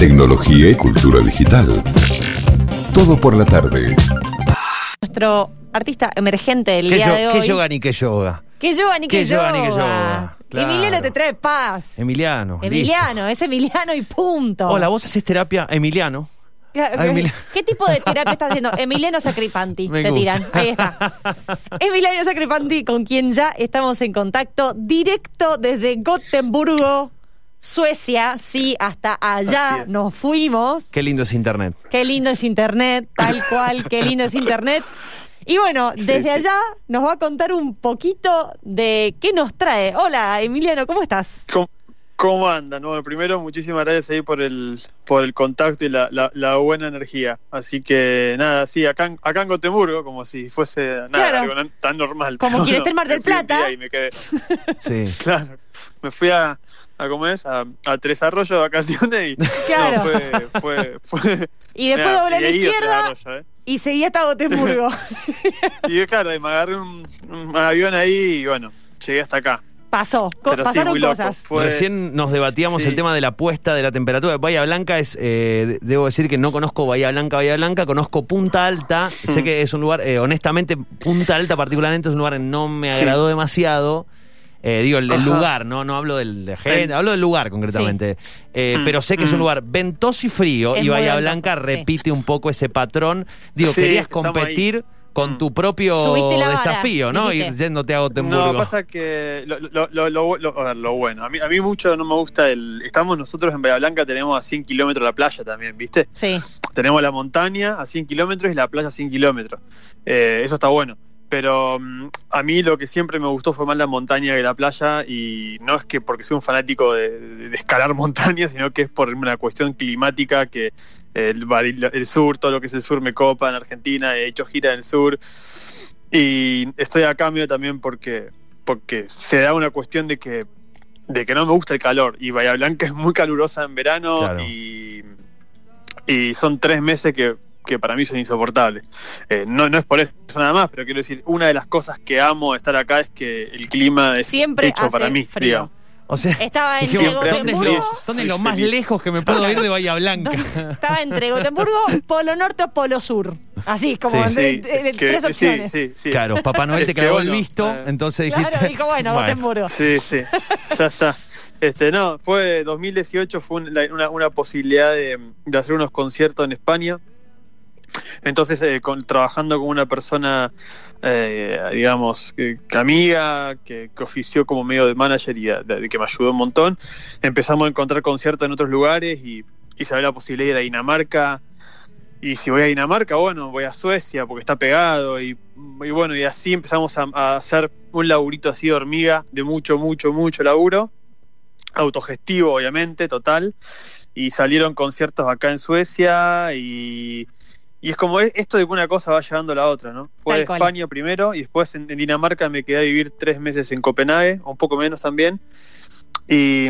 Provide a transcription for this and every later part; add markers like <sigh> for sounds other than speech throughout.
tecnología y cultura digital. Todo por la tarde. Nuestro artista emergente del ¿Qué, día yo- de hoy. qué yoga ni qué yoga? ¿Qué yoga ni qué, ¿Qué yoga yoga? ni qué yoga? Claro. Emiliano te trae paz. Emiliano. listo. Emiliano, es Emiliano y punto. Hola, vos haces terapia Emiliano. Ah, Emiliano. <laughs> ¿Qué tipo de terapia estás haciendo? Emiliano Sacripanti, <laughs> Me te gusta. tiran. Ahí está. <laughs> Emiliano Sacripanti, con quien ya estamos en contacto directo desde Gotemburgo, Suecia. Sí, hasta allá nos fuimos. Qué lindo es internet. Qué lindo es Internet, tal cual, qué lindo es Internet. Y bueno, desde sí. allá nos va a contar un poquito de qué nos trae. Hola, Emiliano, ¿cómo estás? ¿Cómo, cómo andan? Bueno, primero, muchísimas gracias ahí por el, por el contacto y la, la- la buena energía. Así que nada, sí, acá, en- acá en Gotemburgo, como si fuese nada, Claro. algo tan normal. Como <laughs> quien no, esté en Mar del me fui un Plata. día Y me quedé, Sí. <laughs> claro, me fui a, a ¿cómo es? A, a Tres Arroyos de vacaciones y <laughs> Claro. no, fue, fue, fue- Y después doblé a la izquierda ¿eh? y seguí hasta Gotemburgo. <laughs> Y claro, y me agarré un, un avión ahí y bueno, llegué hasta acá. Pasó, co- Pero sí, pasaron cosas. Fue- Recién nos debatíamos sí. el tema de la puesta de la temperatura. Bahía Blanca es, eh, de- debo decir que no conozco Bahía Blanca, Bahía Blanca, conozco Punta Alta. Mm. Sé que es un lugar, eh, honestamente, Punta Alta particularmente es un lugar que no me Sí. agradó demasiado. Eh, digo, el, el lugar, no, no hablo del de gente, Sí. hablo del lugar concretamente. Eh, Mm, Pero sé que es un mm. lugar ventoso y frío Es y Bahía ventoso, Blanca sí. repite un poco ese patrón. Digo, Sí, querías competir con Mm. tu propio vara, desafío, ¿no? dijiste. Ir yéndote a Gotemburgo. No, pasa que lo, lo, lo, lo- lo- a ver, lo bueno. A mí, a mí mucho no me gusta el... Estamos nosotros en Bahía Blanca, tenemos a 100 kilómetros la playa también, ¿viste? Sí, Tenemos la montaña a 100 kilómetros y la playa a 100 kilómetros. Eh, eso está bueno. Pero mm, a mí lo que siempre me gustó fue más la montaña que la playa y no es que porque soy un fanático de, de escalar <laughs> montañas, sino que es por una cuestión climática que eh, el, sur, todo lo que es el sur me copa en Argentina, he hecho gira en el sur y estoy a cambio también porque porque se da una cuestión de que de que no me gusta el calor y Bahía Blanca es muy calurosa en verano Claro. y, y son tres meses que, que para mí son insoportables. Eh, no, no es por eso nada más, pero quiero decir, una de las cosas que amo de estar acá es que el clima es Siempre hecho hace para mí, frío. digamos. O sea, Estaba entre dijimos, Siempre ¿dónde es Gotemburgo, lo, dónde es lo más feliz. lejos que me puedo ir de Bahía Blanca? <laughs> estaba entre Gotemburgo, Polo Norte o Polo Sur. Así, como Sí. de- Sí, de- de- que- tres opciones. sí, sí. Claro, Papá Noel te clavó el bueno, visto, eh, entonces dijiste... Claro, dijo, bueno, Gotemburgo. Sí, sí, ya está. Este, no, fue 2018 fue un- la- una, una posibilidad de, de hacer unos conciertos en España. Entonces, eh, con- trabajando con una persona, eh, digamos, que, amiga, que, que ofició como medio de manager y de- de- que me ayudó un montón, empezamos a encontrar conciertos en otros lugares y, y la posibilidad de ir a Dinamarca. Y si voy a Dinamarca, bueno, voy a Suecia porque está pegado. Y, y bueno, y así empezamos a, a hacer un laburito así de hormiga, de mucho, mucho, mucho laburo. Autogestivo, obviamente, total. Y salieron conciertos acá en Suecia y, y es como esto de que una cosa va llevando a la otra, ¿no? Fue Tal cual. España primero y después en, en Dinamarca me quedé a vivir tres meses en Copenhague, un poco menos también. Y,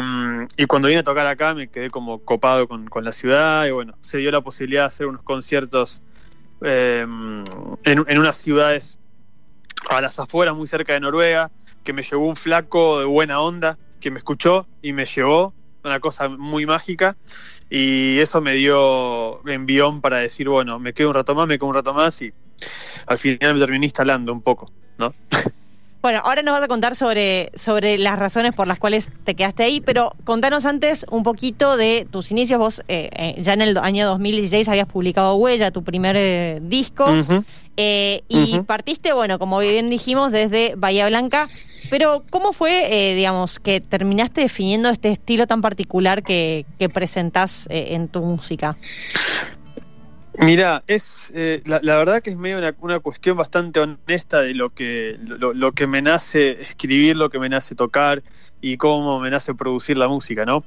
y cuando vine a tocar acá me quedé como copado con, con la ciudad y bueno, se dio la posibilidad de hacer unos conciertos eh, en, en unas ciudades a las afueras, muy cerca de Noruega, que me llevó un flaco de buena onda, que me escuchó y me llevó, una cosa muy mágica, y eso me dio envión para decir, bueno, me quedo un rato más, me quedo un rato más, y al final me terminé instalando un poco, ¿no? <laughs> Bueno, ahora nos vas a contar sobre, sobre las razones por las cuales te quedaste ahí, pero contanos antes un poquito de tus inicios. Vos eh, eh, ya en el año 2016 habías publicado Huella, tu primer eh, disco, eh, y partiste, bueno, como bien dijimos, desde Bahía Blanca. Pero, ¿cómo fue, eh, digamos, que terminaste definiendo este estilo tan particular que, que presentás eh, en tu música? Mira, es eh, la, la verdad que es medio una, una cuestión bastante honesta de lo que lo, lo que me nace escribir, lo que me nace tocar y cómo me nace producir la música, ¿no?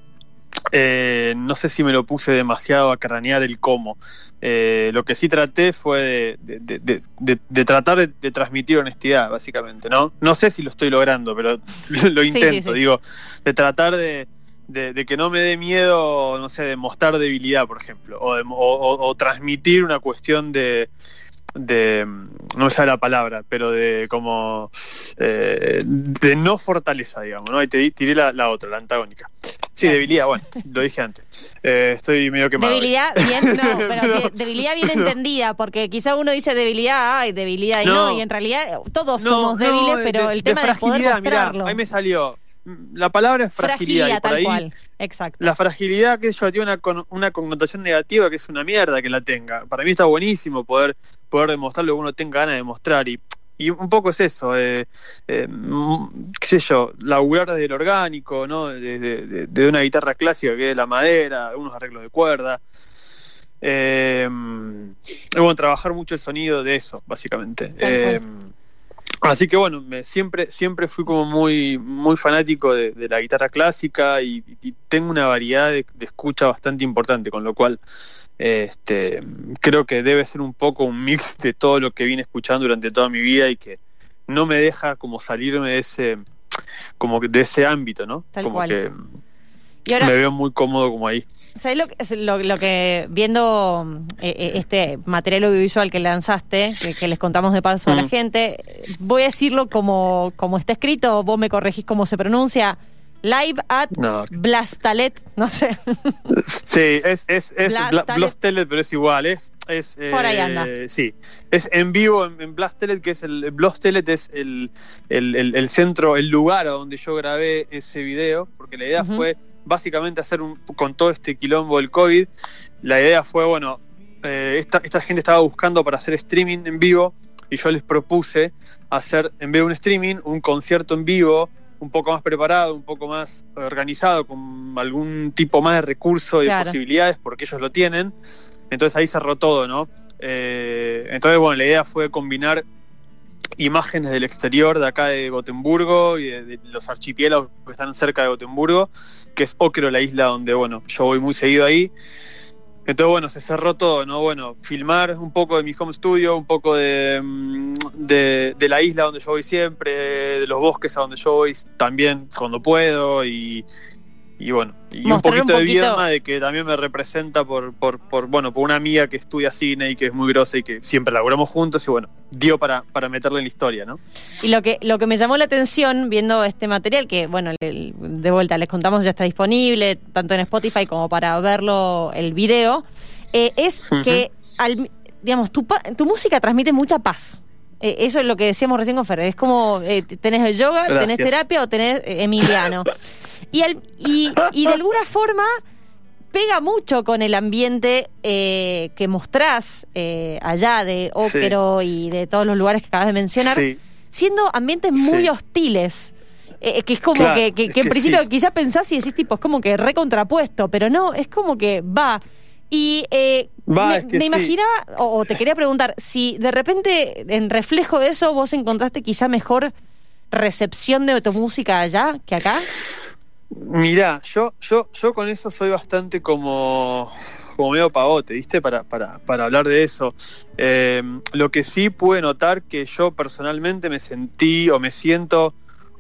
Eh, no sé si me lo puse demasiado a cranear el cómo. Eh, lo que sí traté fue de, de- de- de- de- de tratar de, transmitir honestidad, básicamente, ¿no? No sé si lo estoy logrando, pero <laughs> lo, intento, sí, sí. digo, de tratar de, que no me dé miedo, no sé, de mostrar debilidad, por ejemplo, o, de- o- transmitir una cuestión de, de, no me sale la palabra, pero de como, eh, de no fortaleza, digamos, ¿no? Ahí te di- tiré la, la otra, la antagónica. Sí, debilidad, bueno, lo dije antes. Eh, estoy medio quemado. Debilidad bien, no, <laughs> pero de- debilidad bien <laughs> entendida, porque quizá uno dice debilidad, ay, debilidad, y no, y en realidad todos No, somos débiles, de- pero de- el tema de, poder fragilidad, mirá, mostrarlo. ahí me salió. La palabra es fragilidad. y por tal ahí, cual, exacto. La fragilidad que yo tiene una, con- una connotación negativa que es una mierda que la tenga. Para mí está buenísimo poder, poder demostrar lo que uno tenga ganas de mostrar. Y, y un poco es eso, eh, eh, qué sé yo, laburar desde el orgánico, ¿no? De, de- de- una guitarra clásica que es la madera, algunos arreglos de cuerda. Eh, bueno, trabajar mucho el sonido de eso, básicamente. Eh, Así que bueno, me, siempre, siempre fui como muy, muy fanático de, de la guitarra clásica y, y tengo una variedad de, de escucha bastante importante, con lo cual este, creo que debe ser un poco un mix de todo lo que vine escuchando durante toda mi vida y que no me deja como salirme de ese, como de ese ámbito, ¿no? Tal como cual. que Y ahora, me veo muy cómodo como ahí. ¿sabes lo, lo, lo que viendo eh, eh, este material audiovisual que lanzaste, que, que les contamos de paso a la gente, voy a decirlo como, como está escrito, vos me corregís cómo se pronuncia. Live at No. Blastalet, no sé. Sí, es, es, es Blast Bla- Talent. Blast Telet, pero es igual, es, es eh, Por ahí anda. Sí, es en vivo en, en Blast Telet, que es el Blast Telet es el, el, el- el centro, el lugar a donde yo grabé ese video, porque la idea fue básicamente hacer un, con todo este quilombo del COVID, la idea fue, bueno, eh, esta, esta gente estaba buscando para hacer streaming en vivo y yo les propuse hacer, en vez de un streaming, un concierto en vivo un poco más preparado, un poco más organizado, con algún tipo más de recurso y de posibilidades, porque ellos lo tienen. Entonces ahí cerró todo, ¿no? Eh, entonces, bueno, la idea fue combinar imágenes del exterior de acá de Gotemburgo y de, de los archipiélagos que están cerca de Gotemburgo, que es Ocro, la isla donde, bueno, yo voy muy seguido ahí. Entonces, bueno, se cerró todo, ¿no? Bueno, filmar un poco de mi home studio, un poco de, mm, de, de la isla donde yo voy siempre, de los bosques a donde yo voy también cuando puedo y, y bueno, y un poquito, de Viedma de que también me representa por, por, por, bueno, por una amiga que estudia cine y que es muy grosa y que siempre laburamos juntos y bueno, dio para, para meterle en la historia, ¿no? Y lo que, lo que me llamó la atención viendo este material, que bueno, de vuelta les contamos ya está disponible, tanto en Spotify como para verlo el video, eh, es que, al- digamos, tu, tu música transmite mucha paz. Eh, eso es lo que decíamos recién con Fer. Es como eh, tenés el yoga, tenés Gracias. terapia o tenés eh, Emiliano. <laughs> Y, al- y, y de alguna forma pega mucho con el ambiente eh, que mostrás eh, allá de Óquero y de todos los lugares que acabas de mencionar Sí. siendo ambientes muy Sí. hostiles. Eh, que es como Claro, que, que- que en que principio sí. quizás pensás y decís tipo, es como que recontrapuesto, pero no, es como que va. Y eh, Va, me, es que me sí. imaginaba, o, o te quería preguntar, si de repente en reflejo de eso vos encontraste quizá mejor recepción de tu música allá que acá. Mirá, yo, yo, yo con eso soy bastante como, como medio pavote, ¿viste? Para, para, para hablar de eso. Eh, lo que sí pude notar que yo personalmente me sentí o me siento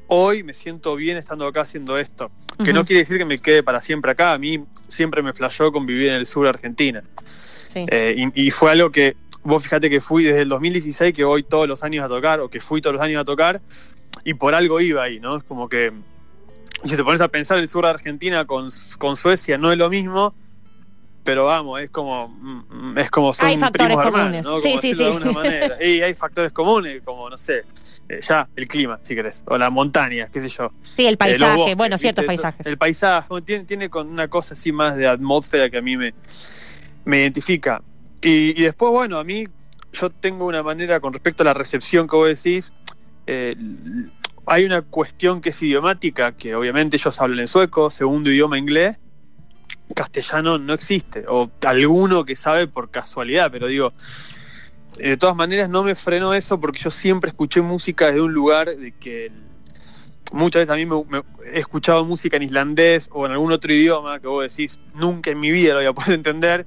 hoy, me siento bien estando acá haciendo esto. Que no quiere decir que me quede para siempre acá. A mí siempre me flashó con vivir en el sur de Argentina. Sí. Eh, y, y fue algo que, vos fíjate que fui desde el 2016 que voy todos los años a tocar, o que fui todos los años a tocar, y por algo iba ahí, ¿no? Es como que, si te pones a pensar el sur de Argentina con, con Suecia, no es lo mismo, pero vamos, es como, mm, es como son Hay factores primos comunes. hermanos, ¿no? Sí, sí, sí. de alguna manera. <laughs> Y hay factores comunes, como, no sé, eh, ya, el clima, si querés, o la montaña, qué sé yo. Sí, el Eh, paisaje, bosques, bueno, ¿viste? ciertos paisajes. El paisaje, tiene, tiene con una cosa así más de atmósfera que a mí me, me identifica. Y, y después, bueno, a mí yo tengo una manera con respecto a la recepción que vos decís. eh, hay una cuestión que es idiomática, que obviamente ellos hablan en sueco, segundo idioma inglés, castellano no existe, o alguno que sabe por casualidad, pero digo, eh, de todas maneras no me frenó eso porque yo siempre escuché música desde un lugar de que muchas veces a mí me, me- he escuchado música en islandés o en algún otro idioma que vos decís nunca en mi vida lo voy a poder entender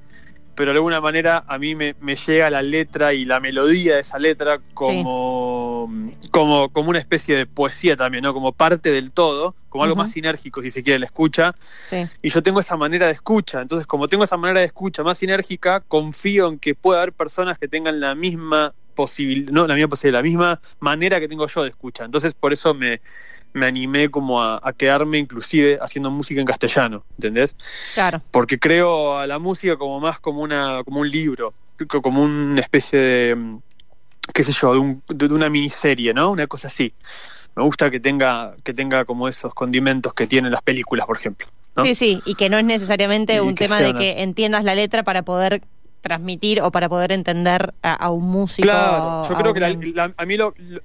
pero de alguna manera a mí me, me llega la letra y la melodía de esa letra como, como, como una especie de poesía también, ¿no? Como parte del todo, como algo más sinérgico, si se quiere, la escucha. Sí. Y yo tengo esa manera de escucha. Entonces, como tengo esa manera de escucha más sinérgica, confío en que pueda haber personas que tengan la misma posibilidad, no la misma posibilidad, la misma manera que tengo yo de escucha. Entonces, por eso me, me animé como a, a quedarme inclusive haciendo música en castellano, ¿entendés? Claro. Porque creo a la música como más como una como un libro, co- como una especie de mm, qué sé yo, de, un- de una miniserie, ¿no? Una cosa así. Me gusta que tenga que tenga como esos condimentos que tienen las películas, por ejemplo. ¿no? Sí, sí, y que no es necesariamente Y un tema de una- que entiendas la letra para poder transmitir o para poder entender a, a un músico. Claro, yo creo que la- a mí lo, lo-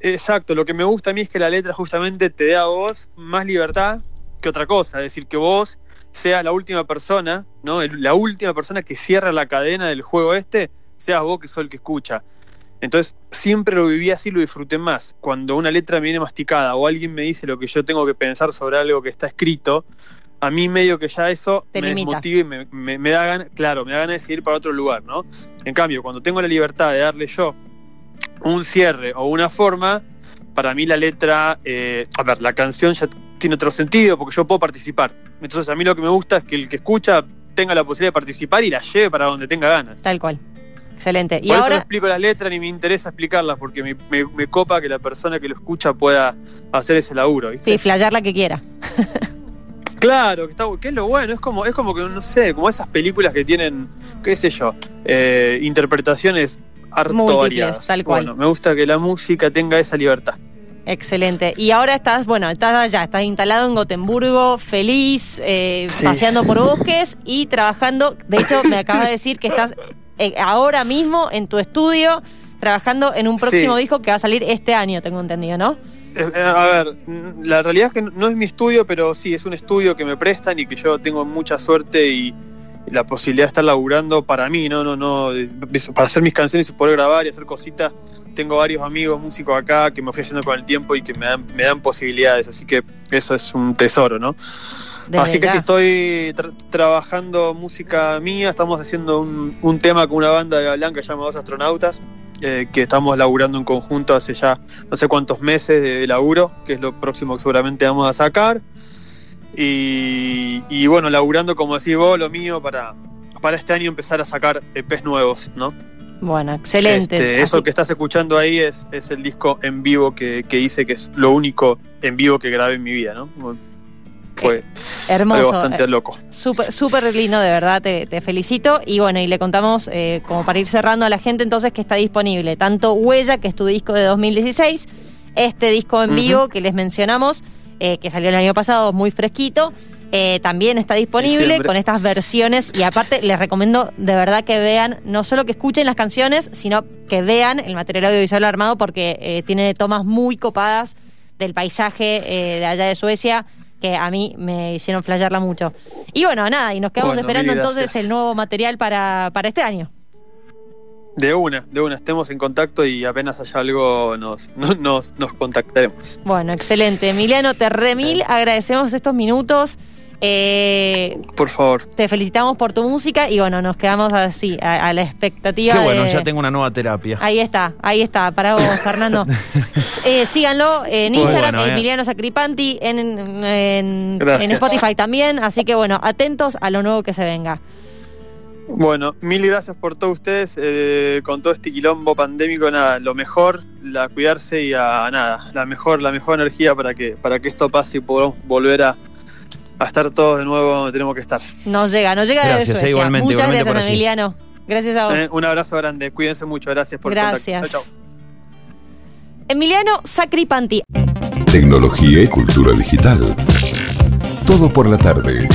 exacto, lo que me gusta a mí es que la letra justamente te dé a vos más libertad que otra cosa, es decir, que vos seas la última persona, ¿no? La última persona que cierra la cadena del juego este, seas vos que sos el que escucha. Entonces, siempre lo viví así, lo disfruté más. Cuando una letra me viene masticada o alguien me dice lo que yo tengo que pensar sobre algo que está escrito, a mí medio que ya eso Te me desmotiva y me, me- me da ganas, claro, me da ganas de seguir para otro lugar, ¿no? En cambio, cuando tengo la libertad de darle yo un cierre o una forma, para mí la letra, eh, a ver, la canción ya tiene otro sentido porque yo puedo participar. Entonces a mí lo que me gusta es que el que escucha tenga la posibilidad de participar y la lleve para donde tenga ganas. Tal cual. Excelente. Y eso no ahora, explico las letras ni me interesa explicarlas porque me, me- me copa que la persona que lo escucha pueda hacer ese laburo. ¿viste? sí, flayar la que quiera. <laughs> Claro, que, está, que es lo bueno, es como, es como que, no sé, como esas películas que tienen, qué sé yo, eh, interpretaciones variadas. tal cual. Bueno, me gusta que la música tenga esa libertad. Excelente. Y ahora estás, bueno, estás allá, estás instalado en Gotemburgo, feliz, eh, Sí. paseando por bosques y trabajando. De hecho, me acabas de decir que estás eh, ahora mismo en tu estudio trabajando en un próximo Sí. disco que va a salir este año, tengo entendido, ¿no? Eh, eh, a ver, la realidad es que no es mi estudio, pero sí, es un estudio que me prestan y que yo tengo mucha suerte y la posibilidad de estar laburando para mí, no, no, no, para hacer mis canciones y poder grabar y hacer cositas. Tengo varios amigos músicos acá que me fui haciendo con el tiempo y que me dan, me dan posibilidades, así que eso es un tesoro, ¿no? Desde Así que ya. sí, estoy tra- trabajando música mía, estamos haciendo un, un tema con una banda de Blanca llamada Los Astronautas, eh, que estamos laburando en conjunto hace ya no sé cuántos meses de laburo, que es lo próximo que seguramente vamos a sacar. Y, y bueno, laburando como decís vos, lo mío para, para este año empezar a sacar EPs nuevos, ¿no? Bueno, excelente. Este, eso que estás escuchando ahí es, es el disco en vivo que, que hice, que es lo único en vivo que grabé en mi vida, ¿no? Fue hermoso. algo bastante eh, loco. Súper súper lindo, de verdad, te, te felicito. Y bueno, y le contamos, eh, como para ir cerrando a la gente, entonces que está disponible tanto Huella, que es tu disco de 2016, este disco en vivo que les mencionamos, eh, que salió el año pasado, muy fresquito. eh, también está disponible Diciembre. con estas versiones y aparte les recomiendo de verdad que vean, no solo que escuchen las canciones, sino que vean el material audiovisual armado porque eh, tiene tomas muy copadas del paisaje eh, de allá de Suecia que a mí me hicieron flashearla mucho. Y bueno, nada, y nos quedamos Bueno, esperando entonces el nuevo material para, para este año. De una, de una, estemos en contacto y apenas haya algo nos, <laughs> no- nos, nos contactaremos. Bueno, excelente. Emiliano, te remil agradecemos estos minutos. Eh, Por favor. te felicitamos por tu música y bueno, nos quedamos así, a, a la expectativa. Qué bueno, de- ya tengo una nueva terapia. Ahí está, ahí está, para vos, <laughs> Fernando. Eh, síganlo en Instagram, bueno, eh. Emiliano Sacripanti, en, en Spotify también. Así que bueno, atentos a lo nuevo que se venga. Bueno, mil gracias por todos ustedes. eh, con todo este quilombo pandémico, nada, lo mejor, la cuidarse y a nada, la mejor, la mejor energía para que, para que esto pase y podamos volver a, a estar todos de nuevo donde tenemos que estar. Nos llega, nos llega Gracias, desde eh, Suecia. igualmente, Muchas igualmente gracias. Emiliano. Gracias a vos. Eh, un abrazo grande, cuídense mucho, gracias por el Gracias. contacto. Chau, chau. Emiliano Sacripanti. Tecnología y cultura digital. Todo por la tarde.